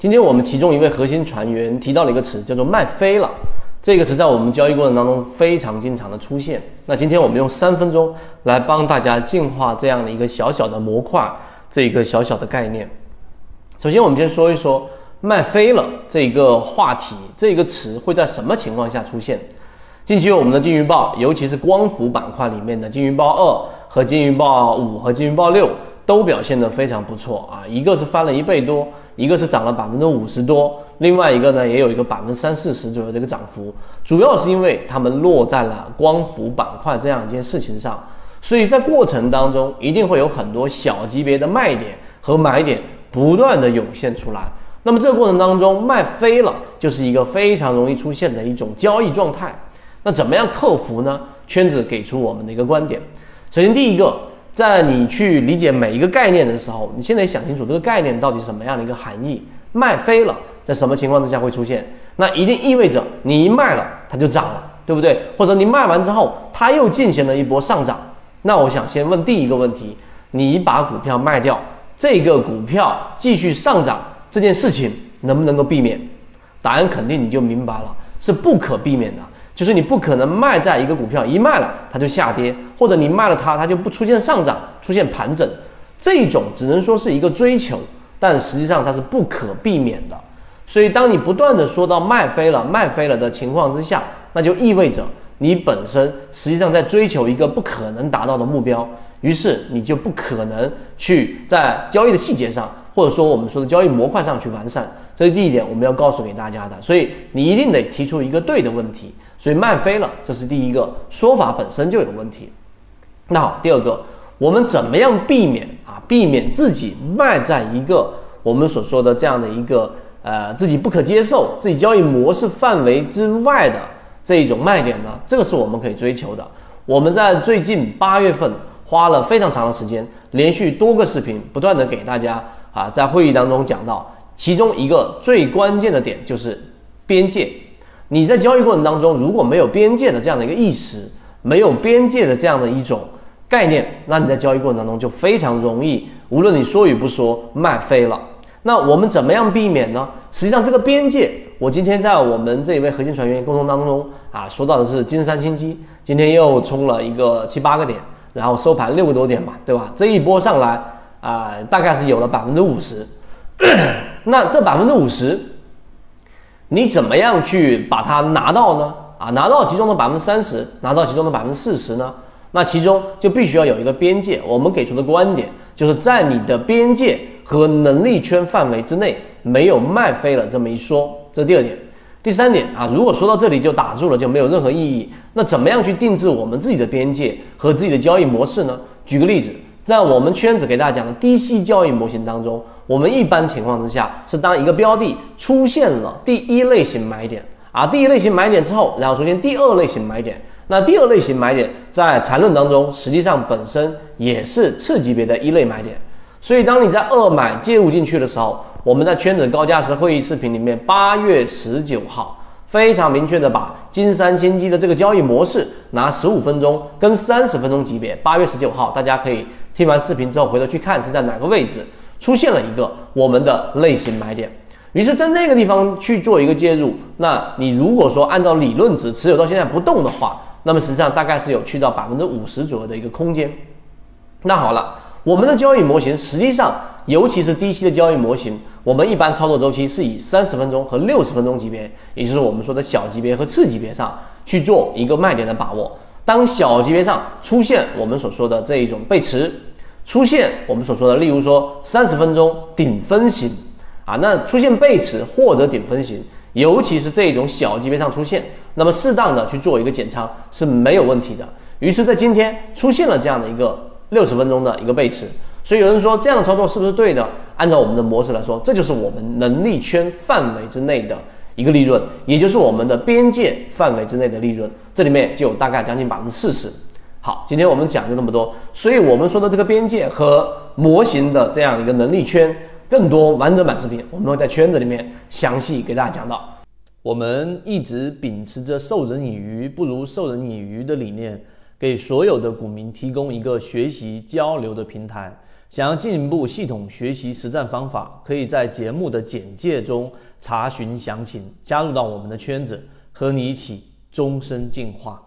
今天我们其中一位核心船员提到了一个词，叫做卖飞了。这个词在我们交易过程当中非常经常的出现。那今天我们用三分钟来帮大家净化这样的一个小小的模块，这一个小小的概念。首先，我们先说一说卖飞了这一个话题，这个词会在什么情况下出现？近期我们的金鱼报，尤其是光伏板块里面的金鱼报二和金鱼报五和金鱼报六都表现得非常不错啊，一个是翻了一倍多，一个是涨了百分之五十多。另外一个呢，也有一个百分之三四十左右的一个涨幅，主要是因为它们落在了光伏板块这样一件事情上，所以在过程当中一定会有很多小级别的卖点和买点不断的涌现出来。那么这个过程当中卖飞了，就是一个非常容易出现的一种交易状态。那怎么样克服呢？圈子给出我们的一个观点。首先第一个，在你去理解每一个概念的时候，你现在想清楚这个概念到底是什么样的一个含义。卖飞了。在什么情况之下会出现？那一定意味着你一卖了，它就涨了，对不对？或者你卖完之后，它又进行了一波上涨。那我想先问第一个问题：你把股票卖掉，这个股票继续上涨这件事情能不能够避免？答案肯定你就明白了，是不可避免的。就是你不可能卖在一个股票一卖了它就下跌，或者你卖了它它就不出现上涨，出现盘整，这种只能说是一个追求，但实际上它是不可避免的。所以，当你不断的说到卖飞了、卖飞了的情况之下，那就意味着你本身实际上在追求一个不可能达到的目标，于是你就不可能去在交易的细节上，或者说我们说的交易模块上去完善。这是第一点，我们要告诉给大家的。所以你一定得提出一个对的问题。所以卖飞了，这是第一个说法本身就有问题。那好，第二个，我们怎么样避免啊？避免自己卖在一个我们所说的这样的一个。呃，自己不可接受、自己交易模式范围之外的这一种卖点呢，这个是我们可以追求的。我们在最近八月份花了非常长的时间，连续多个视频，不断的给大家啊，在会议当中讲到，其中一个最关键的点就是边界。你在交易过程当中如果没有边界的这样的一个意识，没有边界的这样的一种概念，那你在交易过程当中就非常容易，无论你说与不说，卖飞了。那我们怎么样避免呢？实际上，这个边界，我今天在我们这一位核心船员沟通当中啊，说到的是金山金基，今天又冲了一个七八个点，然后收盘六个多点嘛，对吧？这一波上来啊，大概是有了百分之五十。那这百分之五十，你怎么样去把它拿到呢？啊，拿到其中的百分之三十，拿到其中的百分之四十呢？那其中就必须要有一个边界。我们给出的观点就是在你的边界。和能力圈范围之内没有卖飞了这么一说，这是第二点。第三点啊，如果说到这里就打住了，就没有任何意义。那怎么样去定制我们自己的边界和自己的交易模式呢？举个例子，在我们圈子给大家讲的低息交易模型当中，我们一般情况之下是当一个标的出现了第一类型买点啊，第一类型买点之后，然后出现第二类型买点，那第二类型买点在缠论当中实际上本身也是次级别的一类买点。所以，当你在二买介入进去的时候，我们在圈子高价值会议视频里面，八月十九号非常明确的把金山千机的这个交易模式拿十五分钟跟三十分钟级别，八月十九号大家可以听完视频之后回头去看是在哪个位置出现了一个我们的类型买点，于是，在那个地方去做一个介入。那你如果说按照理论值持有到现在不动的话，那么实际上大概是有去到百分之五十左右的一个空间。那好了。我们的交易模型实际上，尤其是低息的交易模型，我们一般操作周期是以三十分钟和六十分钟级别，也就是我们说的小级别和次级别上去做一个卖点的把握。当小级别上出现我们所说的这一种背驰，出现我们所说的，例如说三十分钟顶分型啊，那出现背驰或者顶分型，尤其是这种小级别上出现，那么适当的去做一个减仓是没有问题的。于是，在今天出现了这样的一个。六十分钟的一个背驰，所以有人说这样的操作是不是对的？按照我们的模式来说，这就是我们能力圈范围之内的一个利润，也就是我们的边界范围之内的利润，这里面就有大概将近百分之四十。好，今天我们讲就这么多，所以我们说的这个边界和模型的这样一个能力圈，更多完整版视频我们会在圈子里面详细给大家讲到。我们一直秉持着授人以鱼不如授人以渔的理念。给所有的股民提供一个学习交流的平台，想要进一步系统学习实战方法，可以在节目的简介中查询详情，加入到我们的圈子，和你一起终身进化。